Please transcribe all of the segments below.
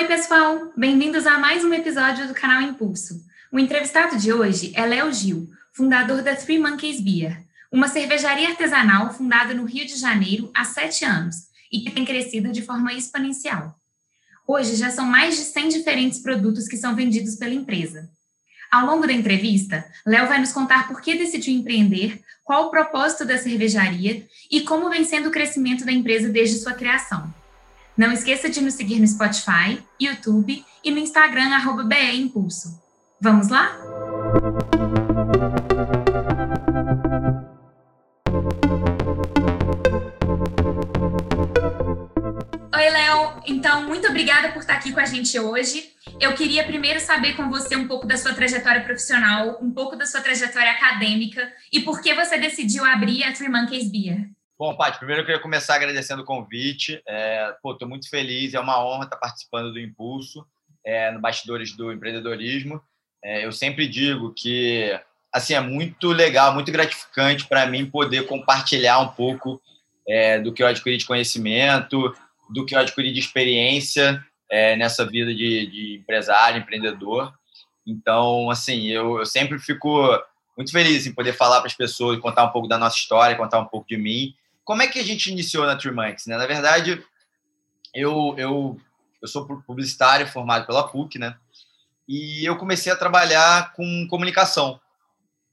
Oi, pessoal! Bem-vindos a mais um episódio do canal Impulso. O entrevistado de hoje é Léo Gil, fundador da Three Monkeys Beer, uma cervejaria artesanal fundada no Rio de Janeiro há sete anos e que tem crescido de forma exponencial. Hoje já são mais de 100 diferentes produtos que são vendidos pela empresa. Ao longo da entrevista, Léo vai nos contar por que decidiu empreender, qual o propósito da cervejaria e como vem sendo o crescimento da empresa desde sua criação. Não esqueça de nos seguir no Spotify, YouTube e no Instagram, arroba BE Impulso. Vamos lá? Oi, Léo. Então, muito obrigada por estar aqui com a gente hoje. Eu queria primeiro saber com você um pouco da sua trajetória profissional, um pouco da sua trajetória acadêmica e por que você decidiu abrir a Three Monkeys Beer. Bom, Paty, primeiro eu queria começar agradecendo o convite. É, pô, estou muito feliz, é uma honra estar participando do Impulso, é, no Bastidores do Empreendedorismo. É, eu sempre digo que assim é muito legal, muito gratificante para mim poder compartilhar um pouco é, do que eu adquiri de conhecimento, do que eu adquiri de experiência é, nessa vida de, de, empresário, empreendedor. Então, assim, eu, eu sempre fico muito feliz em poder falar para as pessoas, contar um pouco da nossa história, contar um pouco de mim. Como é que a gente iniciou na Trimanx? Né? Na verdade, eu, eu, eu sou publicitário formado pela PUC, né? E eu comecei a trabalhar com comunicação.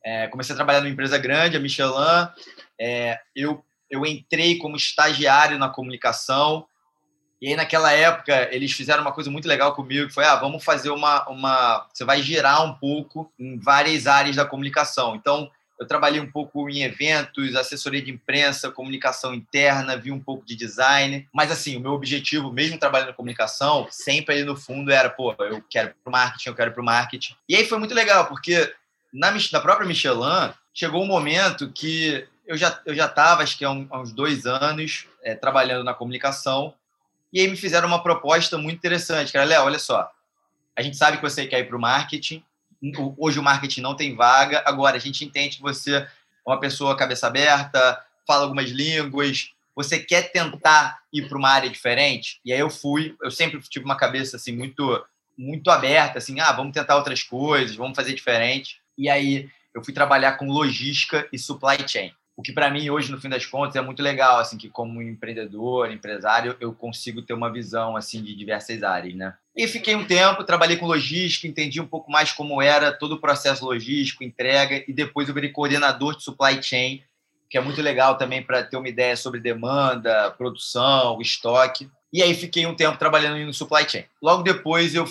É, comecei a trabalhar numa empresa grande, a Michelin. É, eu, eu entrei como estagiário na comunicação. E aí, naquela época, eles fizeram uma coisa muito legal comigo, que foi, ah, vamos fazer uma... uma... Você vai girar um pouco em várias áreas da comunicação. Então, eu trabalhei um pouco em eventos, assessoria de imprensa, comunicação interna, vi um pouco de design. Mas, assim, o meu objetivo, mesmo trabalhando em comunicação, sempre ali no fundo era, pô, eu quero para o marketing, eu quero para o marketing. E aí foi muito legal, porque na, na própria Michelin, chegou um momento que eu já eu já estava, acho que há, há, uns dois anos, é, trabalhando na comunicação. E aí me fizeram uma proposta muito interessante, cara. Léo, olha só, a gente sabe que você quer ir para o marketing, hoje o marketing não tem vaga. Agora, a gente entende que você é uma pessoa cabeça aberta, fala algumas línguas, você quer tentar ir para uma área diferente? E aí eu fui, eu sempre tive uma cabeça assim muito muito aberta, assim, ah, vamos tentar outras coisas, vamos fazer diferente. E aí eu fui trabalhar com logística e supply chain. O que para mim hoje no fim das contas é muito legal, assim, que como empreendedor, empresário, eu consigo ter uma visão assim de diversas áreas, né? E fiquei um tempo, trabalhei com logística, entendi um pouco mais como era todo o processo logístico, entrega, e depois eu virei coordenador de supply chain, que é muito legal também para ter uma ideia sobre demanda, produção, estoque. E aí fiquei um tempo trabalhando no supply chain. Logo depois eu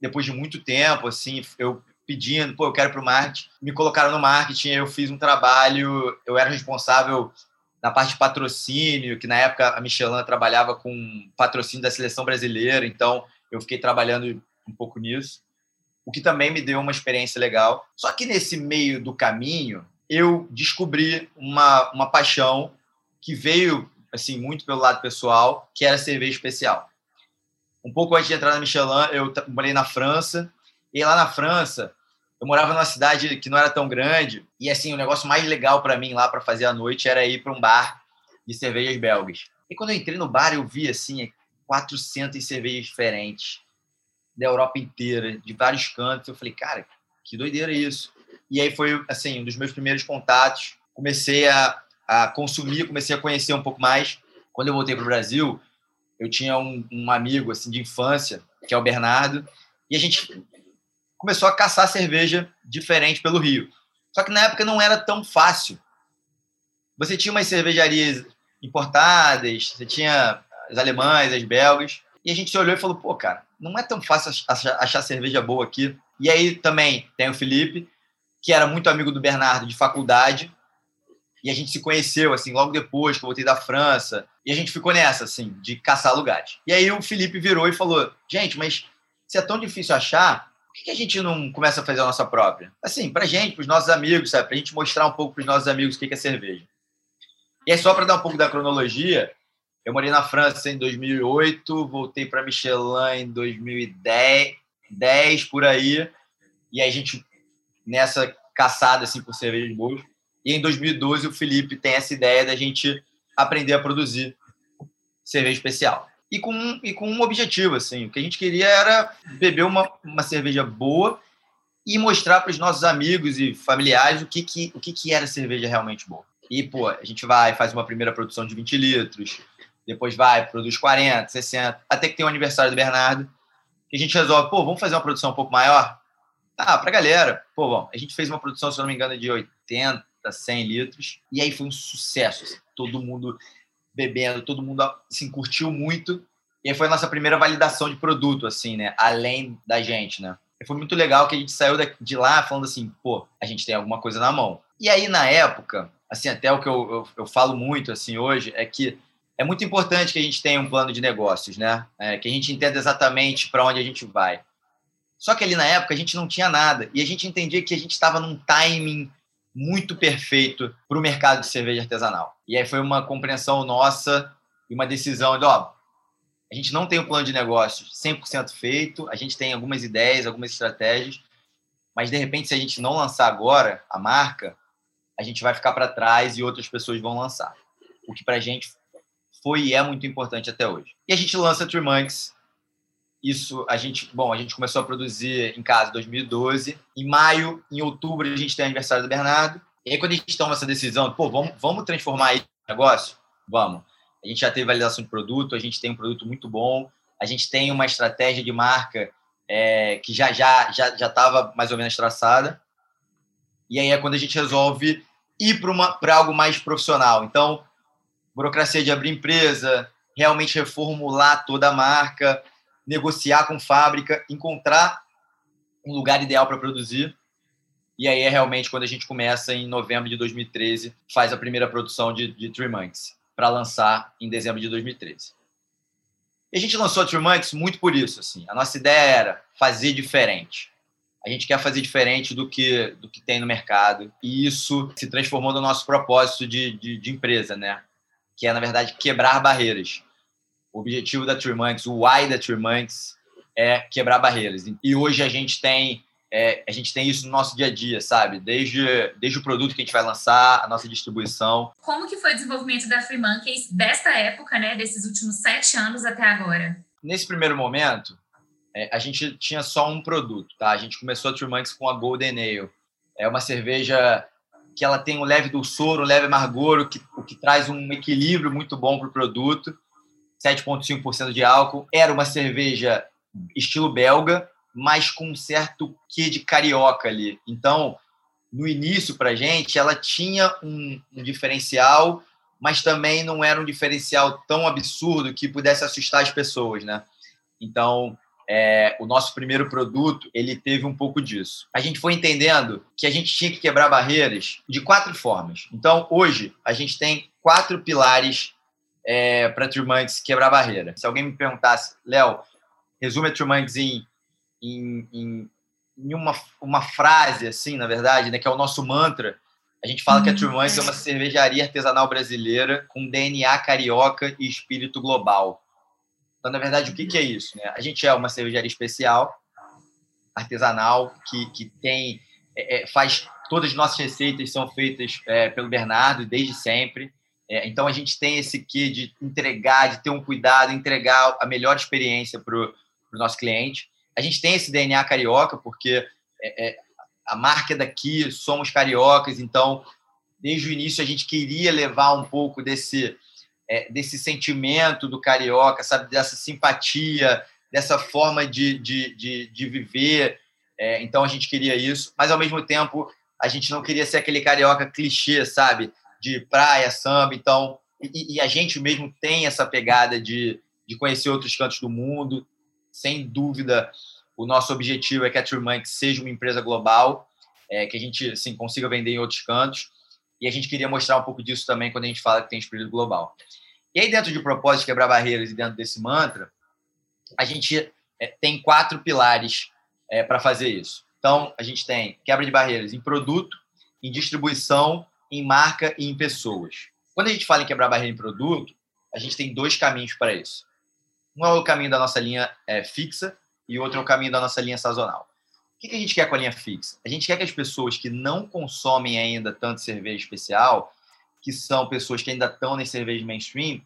depois de muito tempo assim, eu pedindo, pô, eu quero para o marketing, me colocaram no marketing, eu fiz um trabalho, eu era responsável na parte de patrocínio, que na época a Michelin trabalhava com patrocínio da seleção brasileira, então eu fiquei trabalhando um pouco nisso, o que também me deu uma experiência legal. Só que nesse meio do caminho, eu descobri uma, uma paixão que veio assim muito pelo lado pessoal, que era cerveja especial. Um pouco antes de entrar na Michelin, eu morei na França, e lá na França, eu morava numa cidade que não era tão grande, e assim, o negócio mais legal para mim lá para fazer à noite era ir para um bar de cervejas belgas. E quando eu entrei no bar, eu vi assim, 400 cervejas diferentes da Europa inteira, de vários cantos. Eu falei, cara, que doideira isso. E aí foi, assim, um dos meus primeiros contatos. Comecei a, a consumir, comecei a conhecer um pouco mais. Quando eu voltei para o Brasil, eu tinha um, um, amigo, assim, de infância, que é o Bernardo, e a gente começou a caçar cerveja diferente pelo Rio. Só que na época não era tão fácil. Você tinha umas cervejarias importadas, você tinha as alemãs, as belgas. E a gente se olhou e falou, pô, cara, não é tão fácil achar, achar cerveja boa aqui. E aí também tem o Felipe, que era muito amigo do Bernardo de faculdade. E a gente se conheceu, assim, logo depois que eu voltei da França. E a gente ficou nessa, assim, de caçar lugares. E aí o Felipe virou e falou, gente, mas se é tão difícil achar, por que a gente não começa a fazer a nossa própria? Assim, pra gente, pros nossos amigos, sabe? Pra gente mostrar um pouco pros nossos amigos o que é cerveja. E aí, só para dar um pouco da cronologia, eu morei na França em 2008, voltei para Michelin em 2010, 10 por aí. E a gente nessa caçada assim por cervejas boas. E em 2012 o Felipe tem essa ideia da gente aprender a produzir cerveja especial. e com, e com um objetivo, assim. O que a gente queria era beber uma, uma cerveja boa e mostrar para os nossos amigos e familiares o que, que, o que, que era cerveja realmente boa. E, pô, a gente vai, faz uma primeira produção de 20 litros, depois vai, produz 40, 60, até que tem o aniversário do Bernardo, que a gente resolve, pô, vamos fazer uma produção um pouco maior? Ah, pra galera. Pô, bom, a gente fez uma produção, se eu não me engano, de 80, 100 litros, e aí foi um sucesso. Assim, todo mundo bebendo, todo mundo assim, curtiu muito. E aí foi a nossa primeira validação de produto, assim, né? Além da gente, né? E foi muito legal que a gente saiu de lá falando assim, pô, a gente tem alguma coisa na mão. E aí, na época, assim, até o que eu, eu, eu falo muito, assim, hoje, é que é muito importante que a gente tenha um plano de negócios, né? É, que a gente entenda exatamente para onde a gente vai. Só que ali na época a gente não tinha nada e a gente entendia que a gente estava num timing muito perfeito para o mercado de cerveja artesanal. E aí foi uma compreensão nossa e uma decisão de, ó, a gente não tem um plano de negócios 100% feito, a gente tem algumas ideias, algumas estratégias, mas de repente se a gente não lançar agora a marca, a gente vai ficar para trás e outras pessoas vão lançar. O que para a gente foi e é muito importante até hoje. E a gente lança Tree Monks isso a gente, bom, a gente começou a produzir em casa em 2012. Em maio, em outubro, a gente tem aniversário do Bernardo. E aí, quando a gente toma essa decisão, pô, vamos, vamos transformar isso em negócio? Vamos. A gente já teve validação de produto, a gente tem um produto muito bom, a gente tem uma estratégia de marca é, que já já já já estava mais ou menos traçada. E aí é quando a gente resolve ir para algo mais profissional. Então, burocracia de abrir empresa, realmente reformular toda a marca, negociar com fábrica, encontrar um lugar ideal para produzir. E aí é realmente quando a gente começa em novembro de 2013, faz a primeira produção de, de Three Monks, para lançar em dezembro de 2013. E a gente lançou a Three Monks muito por isso. Assim. A nossa ideia era fazer diferente. A gente quer fazer diferente do que, do que tem no mercado. E isso se transformou no nosso propósito de, de, de empresa, né? Que é, na verdade, quebrar barreiras. O objetivo da Treemonks, o why da Treemonks é quebrar barreiras. E hoje a gente tem é, a gente tem isso no nosso dia a dia, sabe? Desde, desde o produto que a gente vai lançar, a nossa distribuição. Como que foi o desenvolvimento da Free Monkeys desta época, né? Desses últimos sete anos até agora? Nesse primeiro momento, é, a gente tinha só um produto, tá? A gente começou a Monkeys com a Golden Ale. É uma cerveja que ela tem um leve dulçor, um leve amargor, o que, o que traz um equilíbrio muito bom para o produto. 7,5% de álcool. Era uma cerveja estilo belga, mas com um certo quê de carioca ali. Então, no início, para gente, ela tinha um, um, diferencial, mas também não era um diferencial tão absurdo que pudesse assustar as pessoas, né? Então, é, o nosso primeiro produto, ele teve um pouco disso. A gente foi entendendo que a gente tinha que quebrar barreiras de quatro formas. Então, hoje, a gente tem quatro pilares é, para Trumanks quebrar barreira. Se alguém me perguntasse, Léo, resume a Trumanks em, em, em, em, uma, uma frase, assim, na verdade, né, que é o nosso mantra, a gente fala que a uhum. Trumanks é uma cervejaria artesanal brasileira com DNA carioca e espírito global. Então, na verdade, o que, que é isso? Né? A gente é uma cervejaria especial, artesanal, que, que tem é, é faz todas as nossas receitas são feitas é, pelo Bernardo desde sempre. É, então a gente tem esse quê de entregar, de ter um cuidado, entregar a melhor experiência para o nosso cliente. A gente tem esse DNA carioca, porque é, é, a marca é daqui, somos cariocas, então desde o início a gente queria levar um pouco desse, é, desse sentimento do carioca, sabe, dessa simpatia, dessa forma de, de, de, de viver. É, então a gente queria isso, mas ao mesmo tempo a gente não queria ser aquele carioca clichê, sabe? de praia, samba, então e, e, a gente mesmo tem essa pegada de, de conhecer outros cantos do mundo. Sem dúvida, o nosso objetivo é que a Turmank seja uma empresa global, é, que a gente assim, consiga vender em outros cantos. E a gente queria mostrar um pouco disso também quando a gente fala que tem espírito global. E aí, dentro de propósito quebrar barreiras e dentro desse mantra, a gente é, tem quatro pilares é, para fazer isso. Então, a gente tem quebra de barreiras em produto, em distribuição em marca e em pessoas. Quando a gente fala em quebrar barreira em produto, a gente tem dois caminhos para isso. Um é o caminho da nossa linha é, fixa e outro é o caminho da nossa linha sazonal. O que a gente quer com a linha fixa? A gente quer que as pessoas que não consomem ainda tanto cerveja especial, que são pessoas que ainda estão nas cervejas mainstream,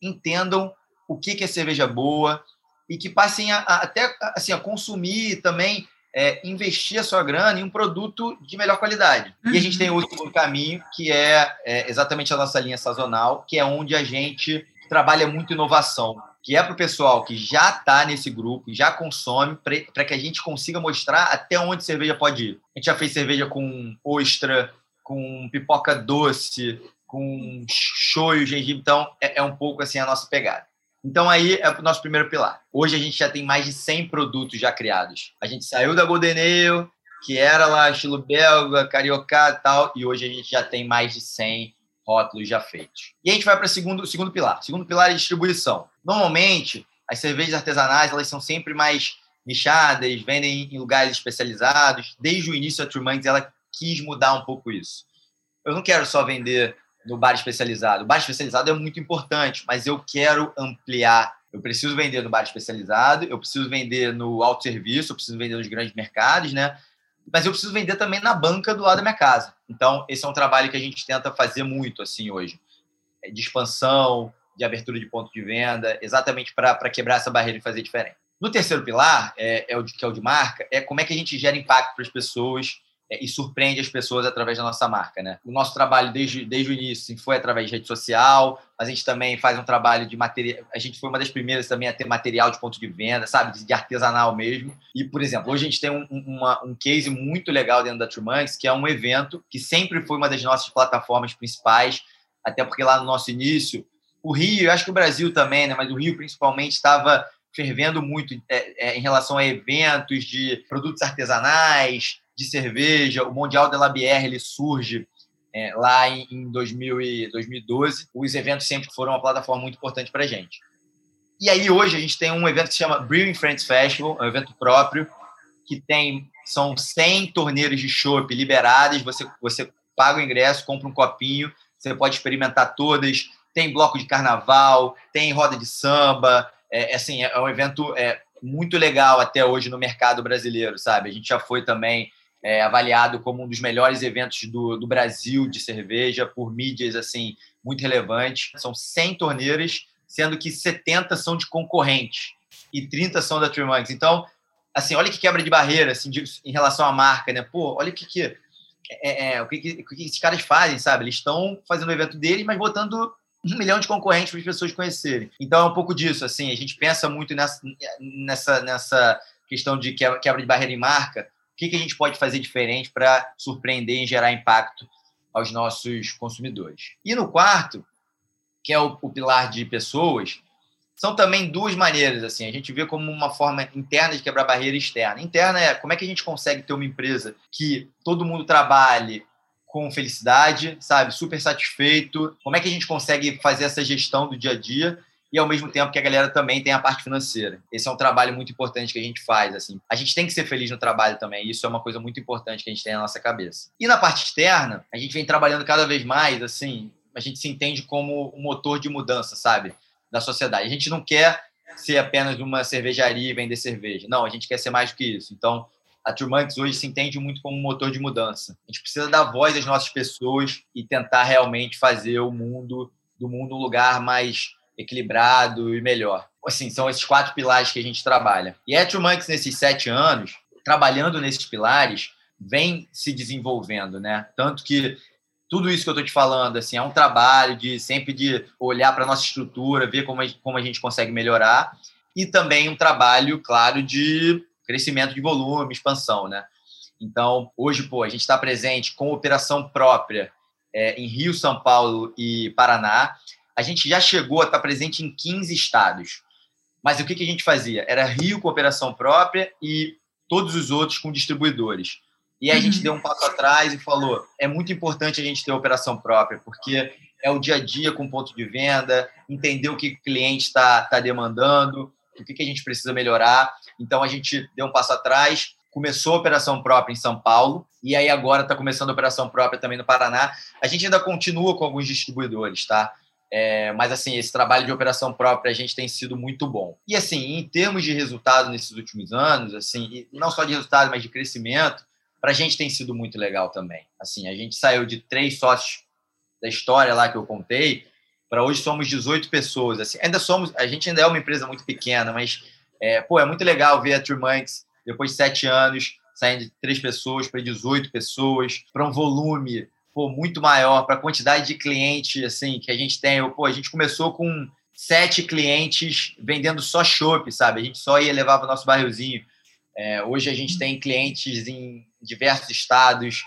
entendam o que, que é cerveja boa e que passem a, a, até assim, a consumir também, é, investir a sua grana em um produto de melhor qualidade. Uhum. E a gente tem outro caminho, que é, é exatamente a nossa linha sazonal, que é onde a gente trabalha muito inovação que é para o pessoal que já está nesse grupo, já consome, para que a gente consiga mostrar até onde cerveja pode ir. A gente já fez cerveja com ostra, com pipoca doce, com shoyu, gengibre, então é, é um pouco assim a nossa pegada. Então aí é o nosso primeiro pilar. Hoje a gente já tem mais de 100 produtos já criados. A gente saiu da Golden Ale, que era lá estilo belga, carioca e tal, e hoje a gente já tem mais de 100 rótulos já feitos. E a gente vai para o segundo, segundo pilar. O segundo pilar é distribuição. Normalmente, as cervejas artesanais elas são sempre mais nichadas, vendem em lugares especializados. Desde o início, a True ela quis mudar um pouco isso. Eu não quero só vender no bar especializado. O bar especializado é muito importante, mas eu quero ampliar. Eu preciso vender no bar especializado, eu preciso vender no autosserviço, eu preciso vender nos grandes mercados, né? Mas eu preciso vender também na banca do lado da minha casa. Então, esse é um trabalho que a gente tenta fazer muito assim hoje, é de expansão, de abertura de ponto de venda, exatamente para quebrar essa barreira e fazer diferente. No terceiro pilar, é, é o de, que é o de marca, é como é que a gente gera impacto para as pessoas e surpreende as pessoas através da nossa marca, né? O nosso trabalho desde, desde o início assim, foi através de rede social, a gente também faz um trabalho de material, a gente foi uma das primeiras também a ter material de ponto de venda, sabe, de, artesanal mesmo. E, por exemplo, hoje a gente tem um, uma, um case muito legal dentro da Trumanks, que é um evento que sempre foi uma das nossas plataformas principais, até porque lá no nosso início, o Rio, eu acho que o Brasil também, né, mas o Rio principalmente estava fervendo muito é, é, em relação a eventos de produtos artesanais, de cerveja. O Mundial de la Bière ele surge é, lá em, em 2000 e 2012. Os eventos sempre foram uma plataforma muito importante para a gente. E aí hoje a gente tem um evento que se chama Brewing Friends Festival, um evento próprio que tem são 100 torneiros de chopp liberados. Você você paga o ingresso, compra um copinho, você pode experimentar todas. Tem bloco de carnaval, tem roda de samba. É, é assim, é um evento é, muito legal até hoje no mercado brasileiro, sabe? A gente já foi também é, avaliado como um dos melhores eventos do, do Brasil de cerveja por mídias assim muito relevantes. São 100 torneiras, sendo que 70 são de concorrentes e 30 são da Three Então, assim, olha que quebra de barreira assim, de, em relação à marca, né? Pô, olha o que, que, é, é, é o que, que, que esses caras fazem, sabe? Eles estão fazendo o evento deles, mas botando um milhão de concorrentes para as pessoas conhecerem. Então é um pouco disso, assim, a gente pensa muito nessa, nessa, nessa questão de quebra de barreira em marca, o que, que a gente pode fazer diferente para surpreender e gerar impacto aos nossos consumidores. E no quarto, que é o, o, pilar de pessoas, são também duas maneiras. assim A gente vê como uma forma interna de quebrar barreira externa. Interna é como é que a gente consegue ter uma empresa que todo mundo trabalhe com felicidade, sabe, super satisfeito. Como é que a gente consegue fazer essa gestão do dia a dia e ao mesmo tempo que a galera também tem a parte financeira. Esse é um trabalho muito importante que a gente faz, assim. A gente tem que ser feliz no trabalho também, isso é uma coisa muito importante que a gente tem na nossa cabeça. E na parte externa, a gente vem trabalhando cada vez mais, assim, a gente se entende como um motor de mudança, sabe, da sociedade. A gente não quer ser apenas uma cervejaria e vender cerveja. Não, a gente quer ser mais do que isso. Então, a Turmanx hoje se entende muito como um motor de mudança. A gente precisa dar voz às nossas pessoas e tentar realmente fazer o mundo do mundo um lugar mais equilibrado e melhor. Assim, são esses quatro pilares que a gente trabalha. E a Monks, nesses sete anos, trabalhando nesses pilares, vem se desenvolvendo, né? Tanto que tudo isso que eu estou te falando, assim, é um trabalho de sempre de olhar para a nossa estrutura, ver como a, como a gente consegue melhorar, e também um trabalho, claro, de crescimento de volume, expansão, né? Então, hoje, pô, a gente está presente com operação própria é, em Rio, São Paulo e Paraná a gente já chegou a estar presente em 15 estados. Mas o que, que a gente fazia? Era Rio com operação própria e todos os outros com distribuidores. E aí a gente uhum. deu um passo atrás e falou: é muito importante a gente ter operação própria, porque é o dia a dia com ponto de venda, entender o que o cliente está tá demandando, o que, que a gente precisa melhorar. Então a gente deu um passo atrás, começou a operação própria em São Paulo, e aí agora está começando a operação própria também no Paraná. A gente ainda continua com alguns distribuidores, tá? É, mas, assim, esse trabalho de operação própria a gente tem sido muito bom. E, assim, em termos de resultado nesses últimos anos, assim, não só de resultado, mas de crescimento, para a gente tem sido muito legal também. Assim, a gente saiu de três sócios da história lá que eu contei para hoje somos 18 pessoas. Assim, ainda somos, a gente ainda é uma empresa muito pequena, mas é, pô, é muito legal ver a Trimanx depois de sete anos saindo de três pessoas para 18 pessoas, para um volume pô, muito maior, para a quantidade de clientes assim que a gente tem. Pô, a gente começou com sete clientes vendendo só chopp, sabe? A gente só ia levar para o nosso barrilzinho. É, hoje a gente tem clientes em diversos estados,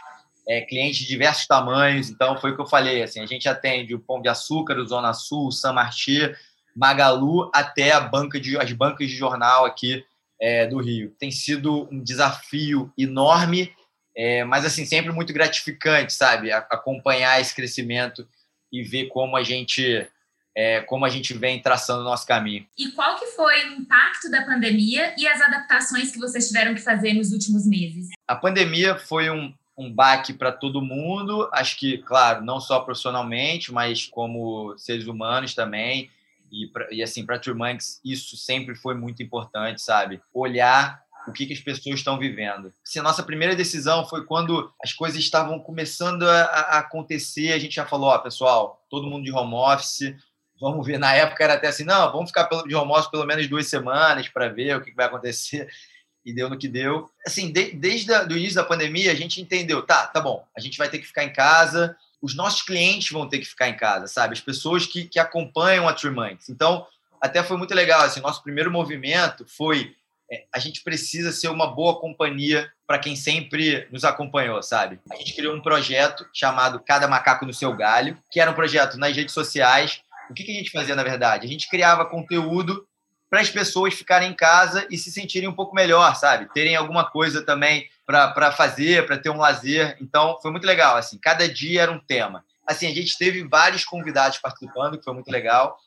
é, clientes de diversos tamanhos. Então, foi o que eu falei. Assim, a gente atende o Pão de Açúcar, o Zona Sul, o San Martin, Magalu, até a banca de, as bancas de jornal aqui é, do Rio. Tem sido um desafio enorme, é, mas assim sempre muito gratificante, sabe? acompanhar esse crescimento e ver como a gente é, como a gente vem traçando o nosso caminho. E qual que foi o impacto da pandemia e as adaptações que vocês tiveram que fazer nos últimos meses? A pandemia foi um, um baque para todo mundo, acho que, claro, não só profissionalmente, mas como seres humanos também. E, pra, e assim, para a Turmanx, isso sempre foi muito importante, sabe? Olhar o que, que as pessoas estão vivendo. Se a nossa primeira decisão foi quando as coisas estavam começando a, a acontecer, a gente já falou, ó, pessoal, todo mundo de home office, vamos ver. Na época era até assim, não, vamos ficar de home office pelo menos duas semanas para ver o que vai acontecer. E deu no que deu. Assim, de, desde o início da pandemia, a gente entendeu, tá, tá bom, a gente vai ter que ficar em casa, os nossos clientes vão ter que ficar em casa, sabe? As pessoas que, que acompanham a Minds. Então, até foi muito legal. Assim, nosso primeiro movimento foi a gente precisa ser uma boa companhia para quem sempre nos acompanhou, sabe? A gente criou um projeto chamado Cada Macaco no Seu Galho, que era um projeto nas redes sociais o que, que a gente fazia, na verdade? A gente criava conteúdo para as pessoas ficarem em casa e se sentirem um pouco melhor, sabe? Terem alguma coisa também para fazer, para ter um lazer. Então, foi muito legal. Assim, cada dia era um tema. Assim, a gente teve vários convidados participando, que foi muito legal.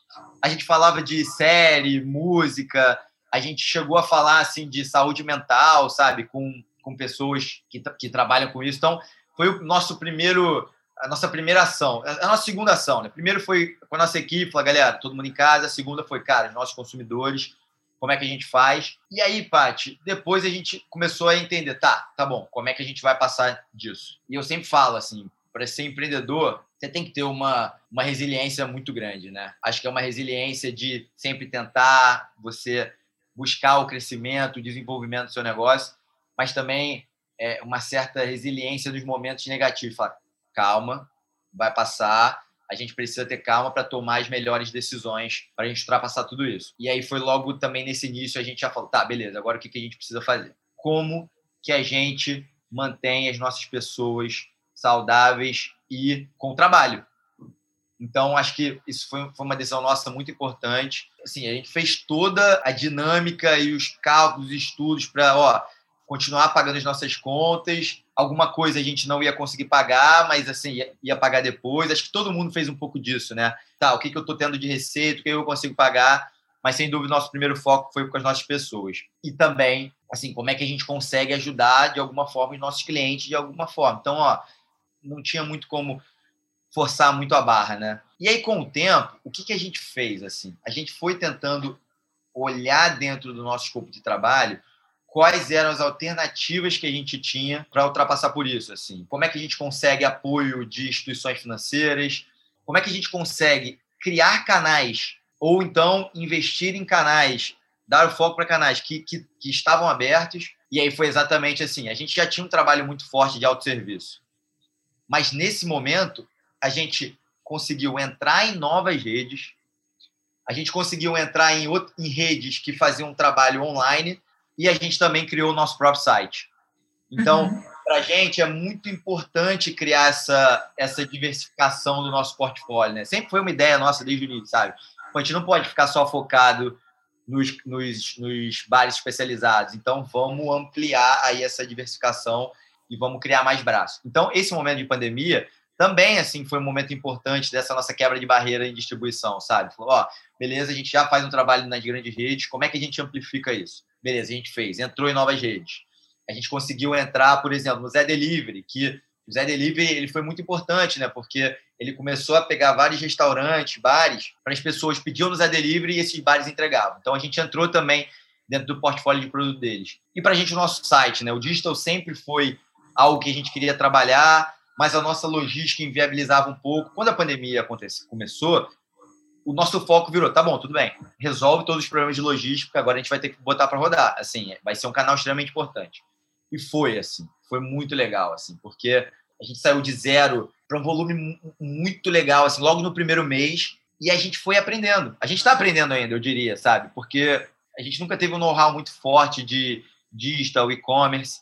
A gente falava de série, música. A gente chegou a falar assim de saúde mental, sabe, com, com pessoas que, que trabalham com isso. Então, foi o nosso primeiro a nossa primeira ação, a nossa segunda ação, né? Primeiro foi com a nossa equipe, falou, galera, todo mundo em casa. A segunda foi, cara, os nossos consumidores, como é que a gente faz. E aí, Paty, depois a gente começou a entender, tá, tá bom, como é que a gente vai passar disso? E eu sempre falo assim, para ser empreendedor, você tem que ter uma, uma resiliência muito grande, né? Acho que é uma resiliência de sempre tentar, você buscar o crescimento, o desenvolvimento do seu negócio, mas também é, uma certa resiliência nos momentos negativos. Falar, calma, vai passar. A gente precisa ter calma para tomar as melhores decisões para a gente ultrapassar tudo isso. E aí foi logo também nesse início a gente já falou, tá, beleza, agora o que, que a gente precisa fazer? Como que a gente mantém as nossas pessoas saudáveis e com trabalho? Então, acho que isso foi, uma decisão nossa muito importante. Assim, a gente fez toda a dinâmica e os cálculos, e estudos para, ó, continuar pagando as nossas contas. Alguma coisa a gente não ia conseguir pagar, mas assim, ia, ia pagar depois. Acho que todo mundo fez um pouco disso, né? Tá, o que, que eu estou tendo de receita, o que eu consigo pagar. Mas sem dúvida, nosso primeiro foco foi com as nossas pessoas. E também, assim, como é que a gente consegue ajudar de alguma forma os nossos clientes de alguma forma. Então, ó, não tinha muito como forçar muito a barra, né? E aí, com o tempo, o que, que a gente fez? Assim, a gente foi tentando olhar dentro do nosso escopo de trabalho quais eram as alternativas que a gente tinha para ultrapassar por isso, assim. Como é que a gente consegue apoio de instituições financeiras? Como é que a gente consegue criar canais ou então investir em canais, dar o foco para canais que, que, que estavam abertos? E aí foi exatamente assim, a gente já tinha um trabalho muito forte de autosserviço. Mas nesse momento, a gente conseguiu entrar em novas redes, a gente conseguiu entrar em, em redes que faziam um trabalho online e a gente também criou o nosso próprio site. Então, uhum. para a gente é muito importante criar essa, essa diversificação do nosso portfólio. Né? Sempre foi uma ideia nossa desde o início, sabe? A gente não pode ficar só focado nos, nos, nos bares especializados. Então, vamos ampliar aí essa diversificação e vamos criar mais braços. Então, esse momento de pandemia também assim foi um momento importante dessa nossa quebra de barreira em distribuição, sabe? Falou, ó, beleza, a gente já faz um trabalho nas grandes redes, como é que a gente amplifica isso? Beleza, a gente fez, entrou em novas redes. A gente conseguiu entrar, por exemplo, no Zé Delivery, que o Zé Delivery ele foi muito importante, né? Porque ele começou a pegar vários restaurantes, bares, para as pessoas pediam no Zé Delivery e esses bares entregavam. Então a gente entrou também dentro do portfólio de produto deles. E para a gente o nosso site, né? O digital sempre foi algo que a gente queria trabalhar, mas a nossa logística inviabilizava um pouco. Quando a pandemia aconteceu, começou, o nosso foco virou, tá bom, tudo bem, resolve todos os problemas de logística, agora a gente vai ter que botar para rodar, assim, vai ser um canal extremamente importante. E foi assim, foi muito legal, assim, porque a gente saiu de zero para um volume muito legal, assim, logo no primeiro mês, e a gente foi aprendendo. A gente está aprendendo ainda, eu diria, sabe? Porque a gente nunca teve um know-how muito forte de digital, e-commerce,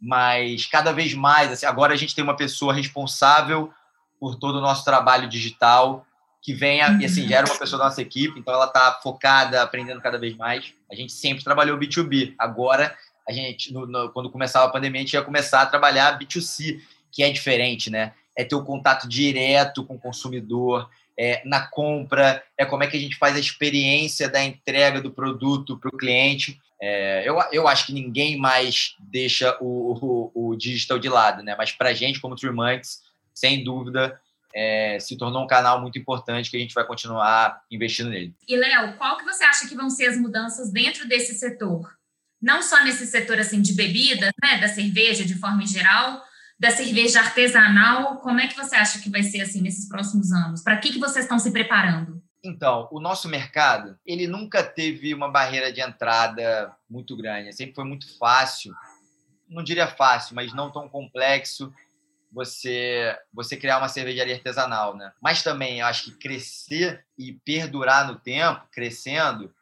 mas cada vez mais, assim, agora a gente tem uma pessoa responsável por todo o nosso trabalho digital, que venha, uhum. e assim, já era uma pessoa da nossa equipe, então ela está focada, aprendendo cada vez mais. A gente sempre trabalhou B2B. Agora, a gente, no, no, quando começava a pandemia, a gente ia começar a trabalhar B2C, que é diferente, né? É ter o contato direto com o consumidor, é, na compra, é como é que a gente faz a experiência da entrega do produto para o cliente. É, eu, eu acho que ninguém mais deixa o, o, o digital de lado, né? Mas para gente, como Trimantes, sem dúvida, é, se tornou um canal muito importante que a gente vai continuar investindo nele. E, Léo, qual que você acha que vão ser as mudanças dentro desse setor? Não só nesse setor assim de bebidas, né, da cerveja de forma geral, da cerveja artesanal, como é que você acha que vai ser assim nesses próximos anos? Para que, que vocês estão se preparando? Então, o nosso mercado, ele nunca teve uma barreira de entrada muito grande, sempre foi muito fácil, não diria fácil, mas não tão complexo você você criar uma cervejaria artesanal, né? Mas também eu acho que crescer e perdurar no tempo, crescendo,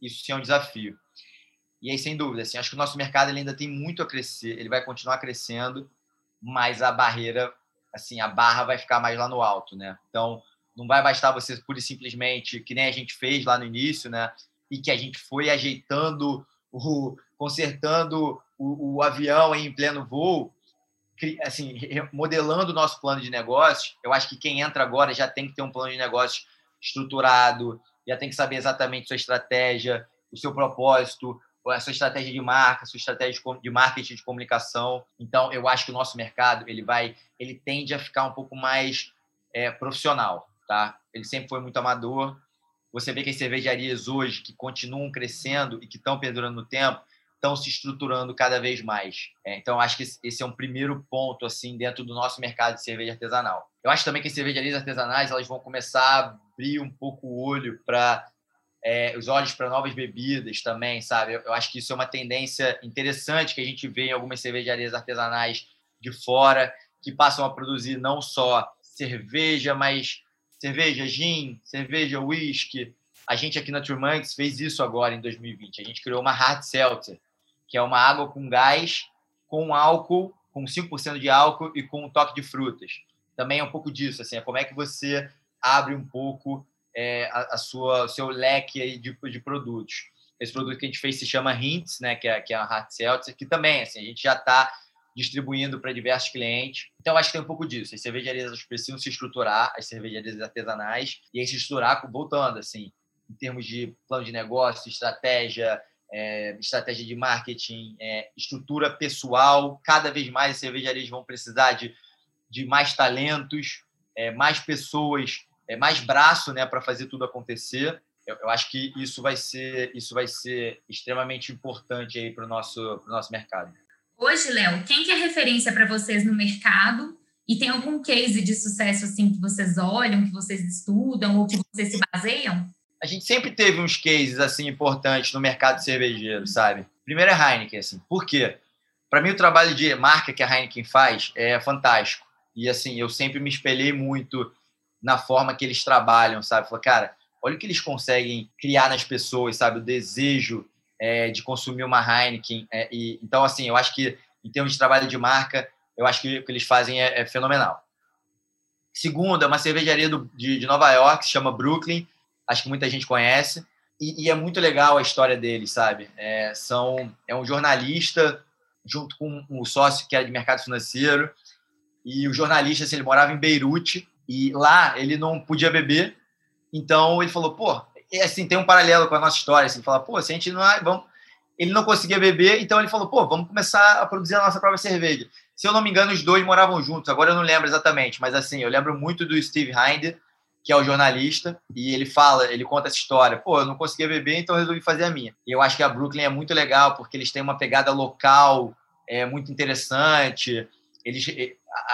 isso sim é um desafio. E aí, sem dúvida, assim, acho que o nosso mercado ele ainda tem muito a crescer, ele vai continuar crescendo, mas a barreira, assim, a barra vai ficar mais lá no alto, né? Então, não vai bastar você pura e simplesmente, que nem a gente fez lá no início, né? E que a gente foi ajeitando, o, consertando o, o avião em pleno voo, assim, modelando o nosso plano de negócios, eu acho que quem entra agora já tem que ter um plano de negócios estruturado, já tem que saber exatamente sua estratégia, o seu propósito, a sua estratégia de marca, a sua estratégia de marketing de comunicação. Então, eu acho que o nosso mercado ele vai, ele tende a ficar um pouco mais é, profissional, tá? Ele sempre foi muito amador. Você vê que as cervejarias hoje que continuam crescendo e que estão perdurando no tempo, estão se estruturando cada vez mais. É, então, acho que esse é um primeiro ponto assim dentro do nosso mercado de cerveja artesanal. Eu acho também que as cervejarias artesanais elas vão começar a abrir um pouco o olho para é, os olhos para novas bebidas também, sabe? Eu, eu, acho que isso é uma tendência interessante que a gente vê em algumas cervejarias artesanais de fora que passam a produzir não só cerveja, mas cerveja, gin, cerveja, whisky. A gente aqui na Turmanx fez isso agora em 2020. A gente criou uma hard seltzer, que é uma água com gás, com álcool, com 5% de álcool e com um toque de frutas. Também é um pouco disso, assim, é como é que você abre um pouco é, a, a, sua seu leque de, de produtos. Esse produto que a gente fez se chama Hints, né, que é, que é a Hard Seltzer, que também, assim, a gente já está distribuindo para diversos clientes. Então, acho que tem um pouco disso. As cervejarias precisam se estruturar, as cervejarias artesanais, e aí se estruturar voltando, assim, em termos de plano de negócio, estratégia, é, estratégia de marketing, é, estrutura pessoal. Cada vez mais as cervejarias vão precisar de, de mais talentos, é, mais pessoas, é, mais braço né, para fazer tudo acontecer. Eu, eu, acho que isso vai ser, isso vai ser extremamente importante para o nosso, nosso mercado. Hoje, Léo, quem que é referência para vocês no mercado? E tem algum case de sucesso assim que vocês olham, que vocês estudam ou que vocês se baseiam? a gente sempre teve uns cases assim importantes no mercado cervejeiro, sabe? Primeiro é Heineken, assim. Por quê? Para mim o trabalho de marca que a Heineken faz é fantástico. E assim, eu sempre me espelhei muito na forma que eles trabalham, sabe? Falei, cara, olha o que eles conseguem criar nas pessoas, sabe? O desejo é, de consumir uma Heineken. É, e, então, assim, eu acho que em termos de trabalho de marca, eu acho que o que eles fazem é, é fenomenal. Segundo, é uma cervejaria do, de, de Nova York, se chama Brooklyn, acho que muita gente conhece. E, e é muito legal a história deles, sabe? É, são, é um jornalista junto com um sócio que era de mercado financeiro. E o jornalista, assim, ele morava em Beirute e lá ele não podia beber. Então ele falou, pô, assim, tem um paralelo com a nossa história, assim, fala, pô, se a gente não, vamos, ele não conseguia beber, então ele falou, pô, vamos começar a produzir a nossa própria cerveja. Se eu não me engano, os dois moravam juntos, agora eu não lembro exatamente, mas assim, eu lembro muito do Steve Hinder, que é o jornalista, e ele fala, ele conta essa história. Pô, eu não conseguia beber, então resolvi fazer a minha. E eu acho que a Brooklyn é muito legal, porque eles têm uma pegada local é, muito interessante. eles,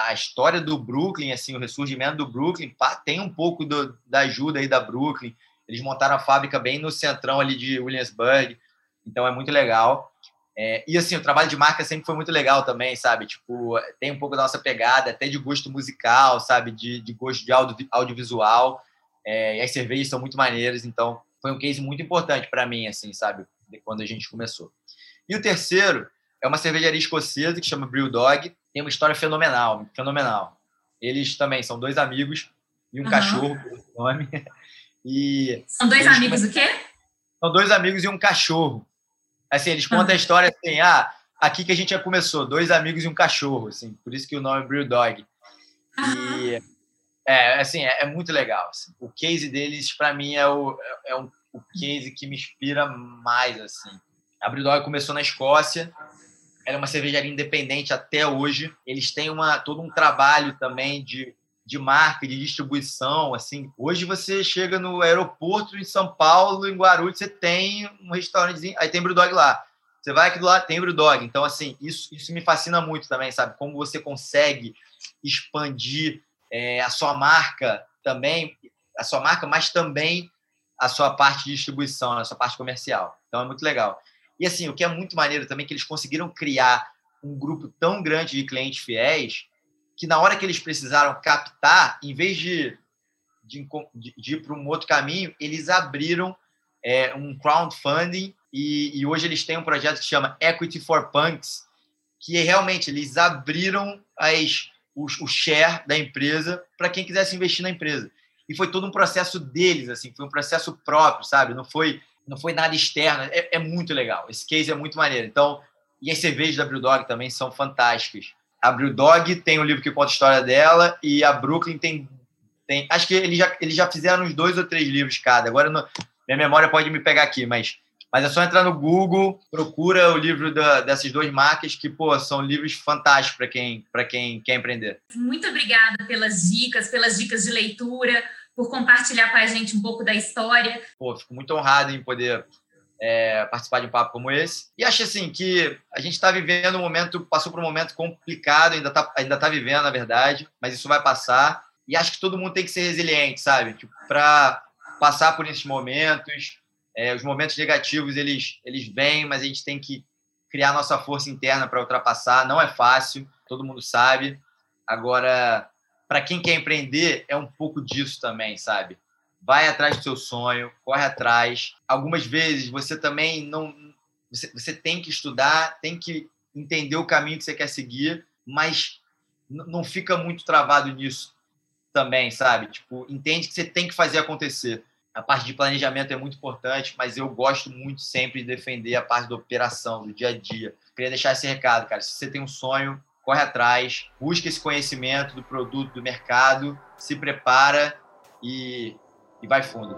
a história do Brooklyn, assim, o ressurgimento do Brooklyn, pá, tem um pouco do, da ajuda aí da Brooklyn. Eles montaram a fábrica bem no centrão ali de Williamsburg, então é muito legal. É, e assim, o trabalho de marca sempre foi muito legal também, sabe? Tipo, tem um pouco da nossa pegada, até de gosto musical, sabe? De, de gosto de audio, audiovisual. É, e as cervejas são muito maneiras, então foi um case muito importante para mim, assim, sabe? De quando a gente começou. E o terceiro é uma cervejaria escocesa que chama Brewdog. Tem uma história fenomenal, fenomenal. Eles também são dois amigos e um uhum. cachorro, nome. E são dois amigos o quê? São dois amigos e um cachorro. Assim, eles contam a história assim, ah, aqui que a gente já começou, dois amigos e um cachorro, assim, por isso que o nome é Brew Dog. E é, assim, é, é muito legal. Assim. O case deles, para mim, é, o, é, é um, o case que me inspira mais, assim. A Brew Dog começou na Escócia, ela é uma cervejaria independente até hoje. Eles têm uma, todo um trabalho também de de marca, de distribuição, assim. Hoje você chega no aeroporto em São Paulo, em Guarulhos, você tem um restaurantezinho, aí tem Brewdog lá. Você vai aqui do lado, tem Brewdog. Então, assim, isso, isso me fascina muito também, sabe? Como você consegue expandir é, a sua marca também, a sua marca, mas também a sua parte de distribuição, a sua parte comercial. Então, é muito legal. E, assim, o que é muito maneiro também é que eles conseguiram criar um grupo tão grande de clientes fiéis que na hora que eles precisaram captar, em vez de, de, de ir para um outro caminho, eles abriram é, um crowdfunding e, e, hoje eles têm um projeto que chama Equity for Punks, que é realmente eles abriram as, o, o share da empresa para quem quisesse investir na empresa. E foi todo um processo deles, assim, foi um processo próprio, sabe? Não foi, não foi nada externo. É, é muito legal. Esse case é muito maneiro. Então, e as cervejas da Brewdog também são fantásticas. A Brewdog tem um livro que conta a história dela e a Brooklyn tem. tem acho que eles já, eles já fizeram uns dois ou três livros cada. Agora, no, minha memória pode me pegar aqui, mas, mas é só entrar no Google, procura o livro da, dessas duas marcas, que, pô, são livros fantásticos para quem, quem quer empreender. Muito obrigada pelas dicas, pelas dicas de leitura, por compartilhar com a gente um pouco da história. Pô, fico muito honrado em poder é, participar de um papo como esse. E acho assim que a gente está vivendo um momento, passou por um momento complicado, ainda está ainda tá vivendo, na verdade, mas isso vai passar. E acho que todo mundo tem que ser resiliente, sabe? Tipo, para passar por esses momentos. É, os momentos negativos eles, eles vêm, mas a gente tem que criar nossa força interna para ultrapassar. Não é fácil, todo mundo sabe. Agora, para quem quer empreender, é um pouco disso também, sabe? Vai atrás do seu sonho, corre atrás. Algumas vezes você também não. Você, você tem que estudar, tem que entender o caminho que você quer seguir, mas não fica muito travado nisso também, sabe? Tipo, entende que você tem que fazer acontecer. A parte de planejamento é muito importante, mas eu gosto muito sempre de defender a parte da operação, do dia a dia. Queria deixar esse recado, cara. Se você tem um sonho, corre atrás, busca esse conhecimento do produto, do mercado, se prepara e e vai fundo.